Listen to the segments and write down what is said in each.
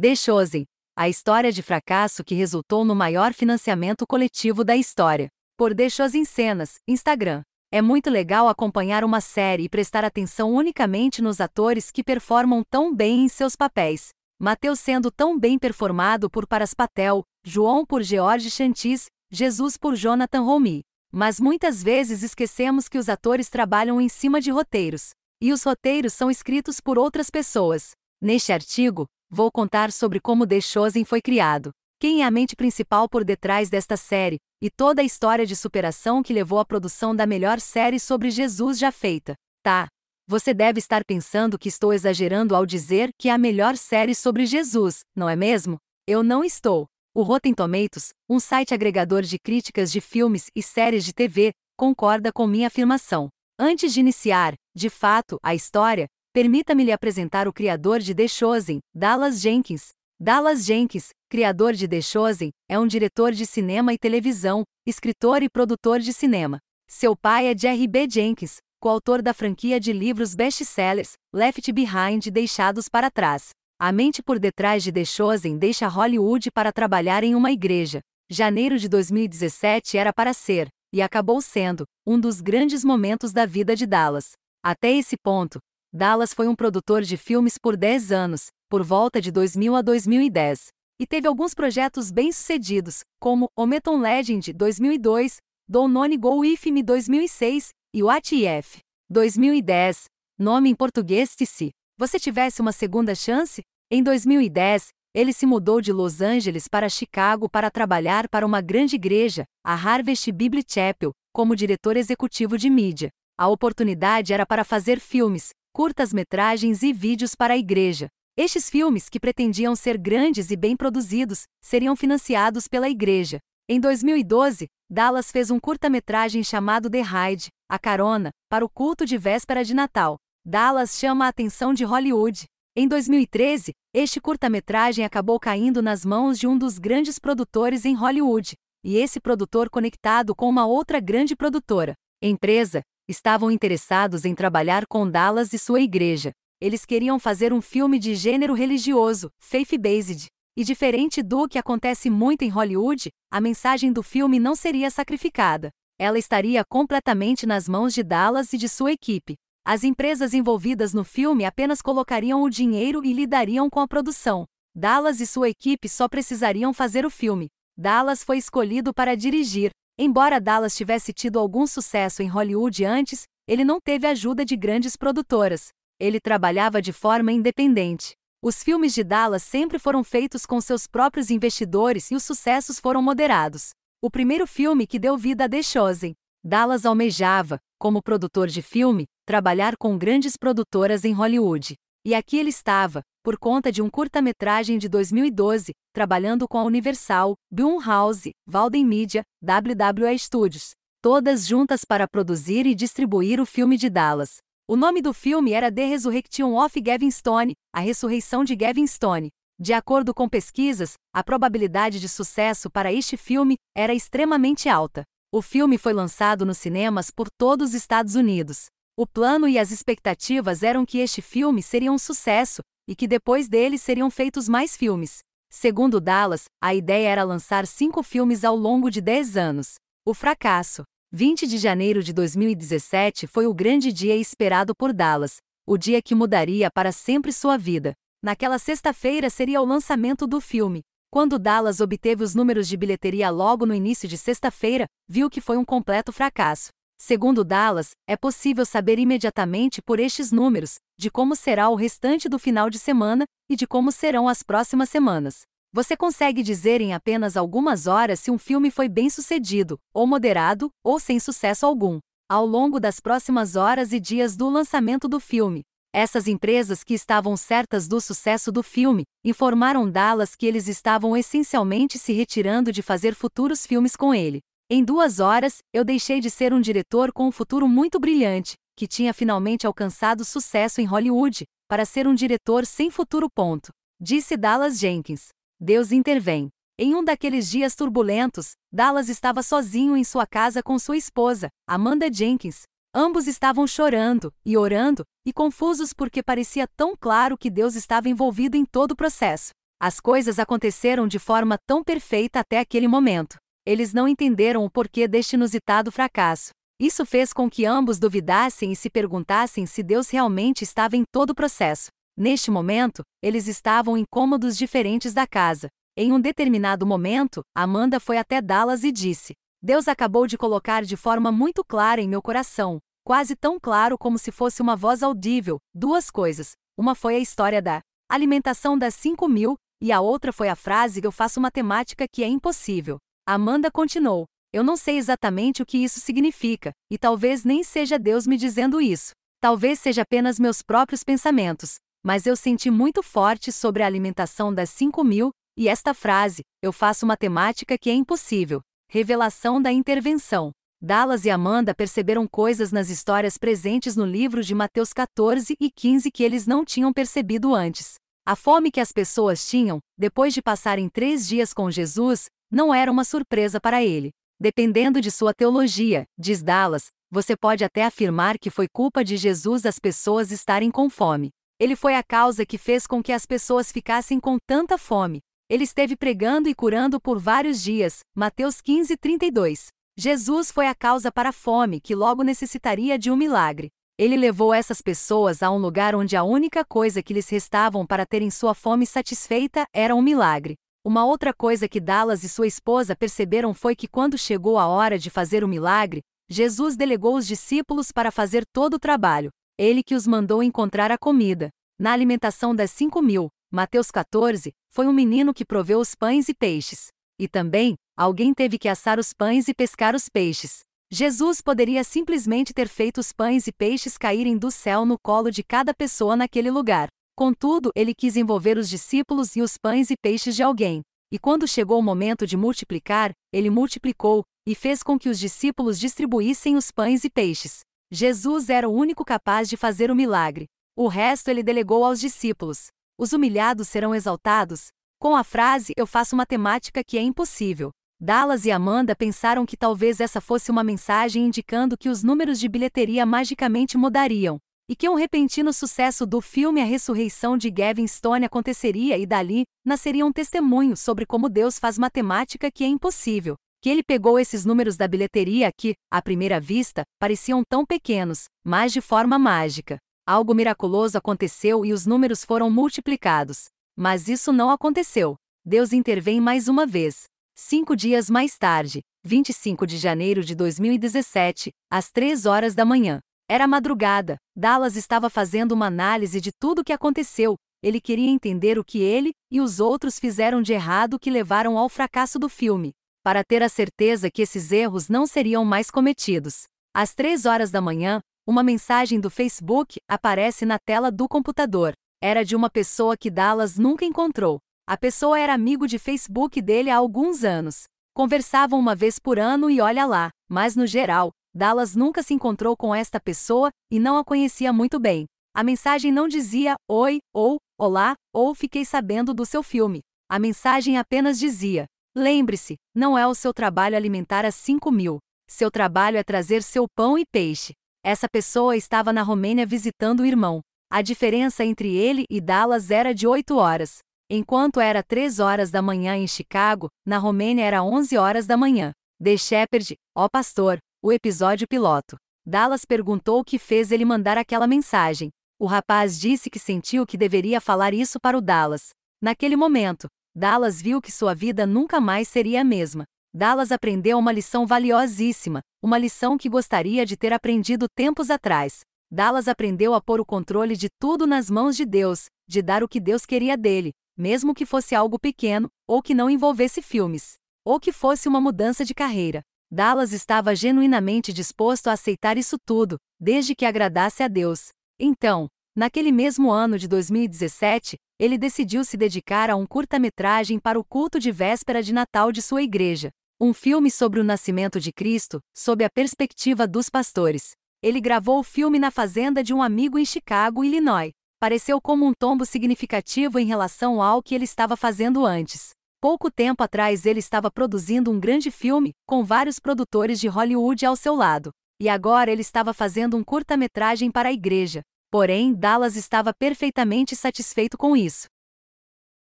The Chosen, a história de fracasso que resultou no maior financiamento coletivo da história. Por The Chosen Cenas, Instagram. É muito legal acompanhar uma série e prestar atenção unicamente nos atores que performam tão bem em seus papéis. Mateus sendo tão bem performado por Paras Patel, João por George Chantis, Jesus por Jonathan Romy. Mas muitas vezes esquecemos que os atores trabalham em cima de roteiros. E os roteiros são escritos por outras pessoas. Neste artigo, vou contar sobre como The Chosen foi criado, quem é a mente principal por detrás desta série, e toda a história de superação que levou à produção da melhor série sobre Jesus já feita. Tá. Você deve estar pensando que estou exagerando ao dizer que é a melhor série sobre Jesus, não é mesmo? Eu não estou. O Rotten Tomatoes, um site agregador de críticas de filmes e séries de TV, concorda com minha afirmação. Antes de iniciar, de fato, a história, permita-me lhe apresentar o criador de The Chosen, Dallas Jenkins. Dallas Jenkins, criador de The Chosen, é um diretor de cinema e televisão, escritor e produtor de cinema. Seu pai é Jerry B. Jenkins, coautor da franquia de livros best-sellers Left Behind Deixados para Trás. A mente por detrás de The Chosen deixa Hollywood para trabalhar em uma igreja. Janeiro de 2017 era para ser, e acabou sendo, um dos grandes momentos da vida de Dallas. Até esse ponto, Dallas foi um produtor de filmes por 10 anos, por volta de 2000 a 2010, e teve alguns projetos bem-sucedidos, como O Meton Legend 2002, Don't None Go If Me 2006 e What If 2010, nome em português se você tivesse uma segunda chance? Em 2010, ele se mudou de Los Angeles para Chicago para trabalhar para uma grande igreja, a Harvest Bible Chapel, como diretor executivo de mídia. A oportunidade era para fazer filmes, curtas-metragens e vídeos para a igreja. Estes filmes, que pretendiam ser grandes e bem produzidos, seriam financiados pela igreja. Em 2012, Dallas fez um curta-metragem chamado The Ride, A Carona, para o culto de véspera de Natal. Dallas chama a atenção de Hollywood. Em 2013, este curta-metragem acabou caindo nas mãos de um dos grandes produtores em Hollywood, e esse produtor conectado com uma outra grande produtora, empresa, estavam interessados em trabalhar com Dallas e sua igreja. Eles queriam fazer um filme de gênero religioso, faith-based. E diferente do que acontece muito em Hollywood, a mensagem do filme não seria sacrificada. Ela estaria completamente nas mãos de Dallas e de sua equipe. As empresas envolvidas no filme apenas colocariam o dinheiro e lidariam com a produção. Dallas e sua equipe só precisariam fazer o filme. Dallas foi escolhido para dirigir. Embora Dallas tivesse tido algum sucesso em Hollywood antes, ele não teve ajuda de grandes produtoras. Ele trabalhava de forma independente. Os filmes de Dallas sempre foram feitos com seus próprios investidores e os sucessos foram moderados. O primeiro filme que deu vida a The Chosen. Dallas almejava, como produtor de filme, trabalhar com grandes produtoras em Hollywood. E aqui ele estava, por conta de um curta-metragem de 2012, trabalhando com a Universal, Blumhouse, Walden Media, WWE Studios, todas juntas para produzir e distribuir o filme de Dallas. O nome do filme era The Resurrection of Gavin Stone, a ressurreição de Gavin Stone. De acordo com pesquisas, a probabilidade de sucesso para este filme era extremamente alta. O filme foi lançado nos cinemas por todos os Estados Unidos. O plano e as expectativas eram que este filme seria um sucesso e que depois dele seriam feitos mais filmes. Segundo Dallas, a ideia era lançar cinco filmes ao longo de dez anos. O fracasso. 20 de janeiro de 2017 foi o grande dia esperado por Dallas, o dia que mudaria para sempre sua vida. Naquela sexta-feira seria o lançamento do filme. Quando Dallas obteve os números de bilheteria logo no início de sexta-feira, viu que foi um completo fracasso. Segundo Dallas, é possível saber imediatamente por estes números de como será o restante do final de semana e de como serão as próximas semanas. Você consegue dizer em apenas algumas horas se um filme foi bem sucedido, ou moderado, ou sem sucesso algum. Ao longo das próximas horas e dias do lançamento do filme, essas empresas que estavam certas do sucesso do filme informaram Dallas que eles estavam essencialmente se retirando de fazer futuros filmes com ele. Em duas horas, eu deixei de ser um diretor com um futuro muito brilhante, que tinha finalmente alcançado sucesso em Hollywood, para ser um diretor sem futuro. Ponto. Disse Dallas Jenkins. Deus intervém. Em um daqueles dias turbulentos, Dallas estava sozinho em sua casa com sua esposa, Amanda Jenkins. Ambos estavam chorando e orando, e confusos porque parecia tão claro que Deus estava envolvido em todo o processo. As coisas aconteceram de forma tão perfeita até aquele momento. Eles não entenderam o porquê deste inusitado fracasso. Isso fez com que ambos duvidassem e se perguntassem se Deus realmente estava em todo o processo. Neste momento, eles estavam em cômodos diferentes da casa. Em um determinado momento, Amanda foi até Dallas e disse: Deus acabou de colocar de forma muito clara em meu coração, quase tão claro como se fosse uma voz audível, duas coisas. Uma foi a história da alimentação das 5 mil, e a outra foi a frase: Eu faço matemática que é impossível. Amanda continuou: Eu não sei exatamente o que isso significa, e talvez nem seja Deus me dizendo isso. Talvez seja apenas meus próprios pensamentos, mas eu senti muito forte sobre a alimentação das 5 mil, e esta frase: Eu faço matemática que é impossível. Revelação da intervenção. Dallas e Amanda perceberam coisas nas histórias presentes no livro de Mateus 14 e 15 que eles não tinham percebido antes. A fome que as pessoas tinham, depois de passarem três dias com Jesus, não era uma surpresa para ele. Dependendo de sua teologia, diz Dallas, você pode até afirmar que foi culpa de Jesus as pessoas estarem com fome. Ele foi a causa que fez com que as pessoas ficassem com tanta fome. Ele esteve pregando e curando por vários dias. Mateus 15, 32. Jesus foi a causa para a fome que logo necessitaria de um milagre. Ele levou essas pessoas a um lugar onde a única coisa que lhes restavam para terem sua fome satisfeita era um milagre. Uma outra coisa que Dallas e sua esposa perceberam foi que quando chegou a hora de fazer o milagre, Jesus delegou os discípulos para fazer todo o trabalho. Ele que os mandou encontrar a comida. Na alimentação das cinco mil, Mateus 14, foi um menino que proveu os pães e peixes. E também, alguém teve que assar os pães e pescar os peixes. Jesus poderia simplesmente ter feito os pães e peixes caírem do céu no colo de cada pessoa naquele lugar. Contudo, ele quis envolver os discípulos e os pães e peixes de alguém. E quando chegou o momento de multiplicar, ele multiplicou, e fez com que os discípulos distribuíssem os pães e peixes. Jesus era o único capaz de fazer o milagre. O resto ele delegou aos discípulos. Os humilhados serão exaltados? Com a frase Eu faço matemática que é impossível. Dallas e Amanda pensaram que talvez essa fosse uma mensagem indicando que os números de bilheteria magicamente mudariam e que um repentino sucesso do filme A Ressurreição de Gavin Stone aconteceria e dali nasceria um testemunho sobre como Deus faz matemática que é impossível. Que ele pegou esses números da bilheteria que, à primeira vista, pareciam tão pequenos, mas de forma mágica. Algo miraculoso aconteceu e os números foram multiplicados. Mas isso não aconteceu. Deus intervém mais uma vez. Cinco dias mais tarde, 25 de janeiro de 2017, às 3 horas da manhã, era madrugada. Dallas estava fazendo uma análise de tudo o que aconteceu. Ele queria entender o que ele e os outros fizeram de errado que levaram ao fracasso do filme, para ter a certeza que esses erros não seriam mais cometidos. Às três horas da manhã, uma mensagem do Facebook aparece na tela do computador. Era de uma pessoa que Dallas nunca encontrou. A pessoa era amigo de Facebook dele há alguns anos. Conversavam uma vez por ano e olha lá, mas no geral, Dallas nunca se encontrou com esta pessoa e não a conhecia muito bem. A mensagem não dizia oi, ou olá, ou fiquei sabendo do seu filme. A mensagem apenas dizia: lembre-se, não é o seu trabalho alimentar as 5 mil. Seu trabalho é trazer seu pão e peixe. Essa pessoa estava na Romênia visitando o irmão. A diferença entre ele e Dallas era de 8 horas. Enquanto era 3 horas da manhã em Chicago, na Romênia era 11 horas da manhã. The Shepherd, ó pastor, o episódio piloto. Dallas perguntou o que fez ele mandar aquela mensagem. O rapaz disse que sentiu que deveria falar isso para o Dallas. Naquele momento, Dallas viu que sua vida nunca mais seria a mesma. Dallas aprendeu uma lição valiosíssima, uma lição que gostaria de ter aprendido tempos atrás. Dallas aprendeu a pôr o controle de tudo nas mãos de Deus, de dar o que Deus queria dele, mesmo que fosse algo pequeno, ou que não envolvesse filmes, ou que fosse uma mudança de carreira. Dallas estava genuinamente disposto a aceitar isso tudo, desde que agradasse a Deus. Então, naquele mesmo ano de 2017, ele decidiu se dedicar a um curta-metragem para o culto de véspera de Natal de sua igreja. Um filme sobre o nascimento de Cristo, sob a perspectiva dos pastores. Ele gravou o filme na fazenda de um amigo em Chicago, Illinois. Pareceu como um tombo significativo em relação ao que ele estava fazendo antes. Pouco tempo atrás ele estava produzindo um grande filme, com vários produtores de Hollywood ao seu lado. E agora ele estava fazendo um curta-metragem para a igreja. Porém, Dallas estava perfeitamente satisfeito com isso.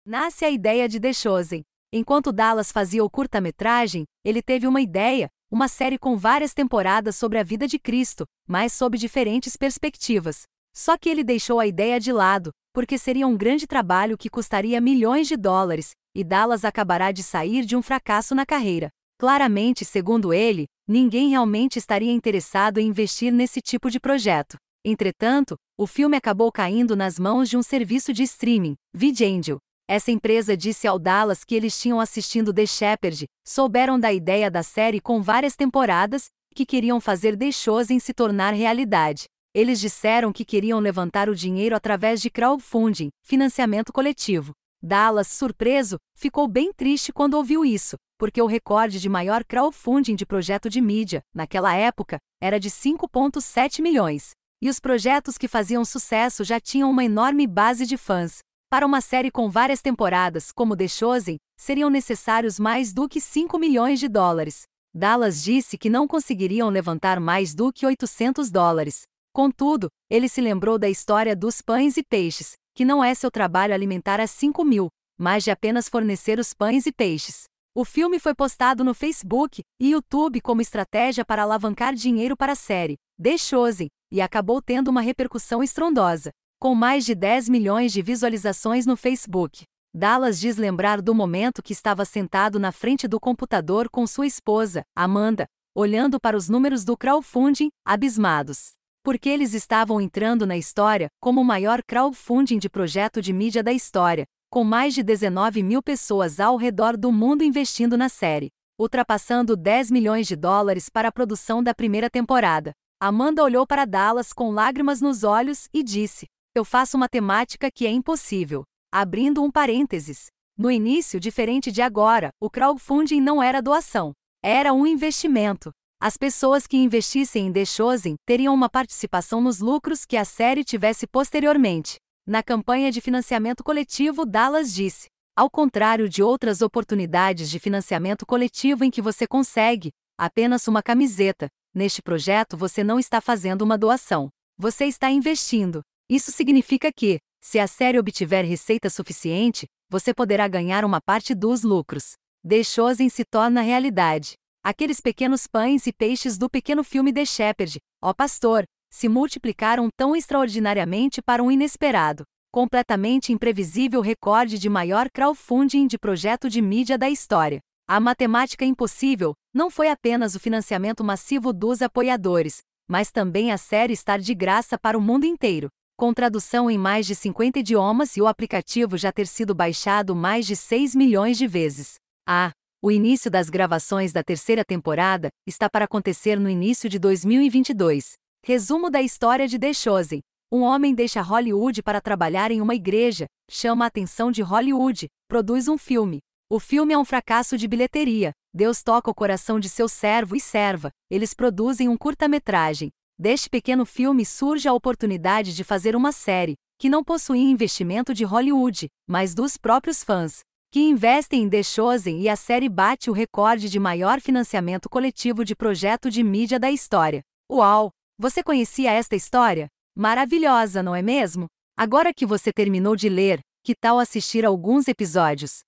Nasce a ideia de The Chosen. Enquanto Dallas fazia o curta-metragem, ele teve uma ideia, uma série com várias temporadas sobre a vida de Cristo, mas sob diferentes perspectivas. Só que ele deixou a ideia de lado, porque seria um grande trabalho que custaria milhões de dólares, e Dallas acabará de sair de um fracasso na carreira. Claramente, segundo ele, ninguém realmente estaria interessado em investir nesse tipo de projeto. Entretanto, o filme acabou caindo nas mãos de um serviço de streaming, VidAngel. Essa empresa disse ao Dallas que eles tinham assistindo The Shepherd, souberam da ideia da série com várias temporadas, que queriam fazer The Chosen se tornar realidade. Eles disseram que queriam levantar o dinheiro através de crowdfunding, financiamento coletivo. Dallas, surpreso, ficou bem triste quando ouviu isso, porque o recorde de maior crowdfunding de projeto de mídia, naquela época, era de 5,7 milhões. E os projetos que faziam sucesso já tinham uma enorme base de fãs. Para uma série com várias temporadas, como The Chosen, seriam necessários mais do que 5 milhões de dólares. Dallas disse que não conseguiriam levantar mais do que 800 dólares. Contudo, ele se lembrou da história dos pães e peixes, que não é seu trabalho alimentar as 5 mil, mas de apenas fornecer os pães e peixes. O filme foi postado no Facebook e YouTube como estratégia para alavancar dinheiro para a série, The Chosen, e acabou tendo uma repercussão estrondosa, com mais de 10 milhões de visualizações no Facebook. Dallas diz lembrar do momento que estava sentado na frente do computador com sua esposa, Amanda, olhando para os números do crowdfunding, abismados porque eles estavam entrando na história como o maior crowdfunding de projeto de mídia da história, com mais de 19 mil pessoas ao redor do mundo investindo na série, ultrapassando 10 milhões de dólares para a produção da primeira temporada. Amanda olhou para Dallas com lágrimas nos olhos e disse: Eu faço uma temática que é impossível. Abrindo um parênteses. No início, diferente de agora, o crowdfunding não era doação, era um investimento. As pessoas que investissem em The Chosen teriam uma participação nos lucros que a série tivesse posteriormente. Na campanha de financiamento coletivo, Dallas disse: Ao contrário de outras oportunidades de financiamento coletivo em que você consegue apenas uma camiseta, neste projeto você não está fazendo uma doação. Você está investindo. Isso significa que, se a série obtiver receita suficiente, você poderá ganhar uma parte dos lucros. The Chosen se torna realidade. Aqueles pequenos pães e peixes do pequeno filme The Shepherd, ó pastor, se multiplicaram tão extraordinariamente para um inesperado, completamente imprevisível recorde de maior crowdfunding de projeto de mídia da história. A matemática impossível não foi apenas o financiamento massivo dos apoiadores, mas também a série estar de graça para o mundo inteiro, com tradução em mais de 50 idiomas e o aplicativo já ter sido baixado mais de 6 milhões de vezes. Ah, o início das gravações da terceira temporada está para acontecer no início de 2022. Resumo da história de The Chosen. Um homem deixa Hollywood para trabalhar em uma igreja, chama a atenção de Hollywood, produz um filme. O filme é um fracasso de bilheteria. Deus toca o coração de seu servo e serva. Eles produzem um curta-metragem. Deste pequeno filme surge a oportunidade de fazer uma série, que não possuía investimento de Hollywood, mas dos próprios fãs que investem em The Chosen e a série bate o recorde de maior financiamento coletivo de projeto de mídia da história. Uau! Você conhecia esta história? Maravilhosa, não é mesmo? Agora que você terminou de ler, que tal assistir alguns episódios?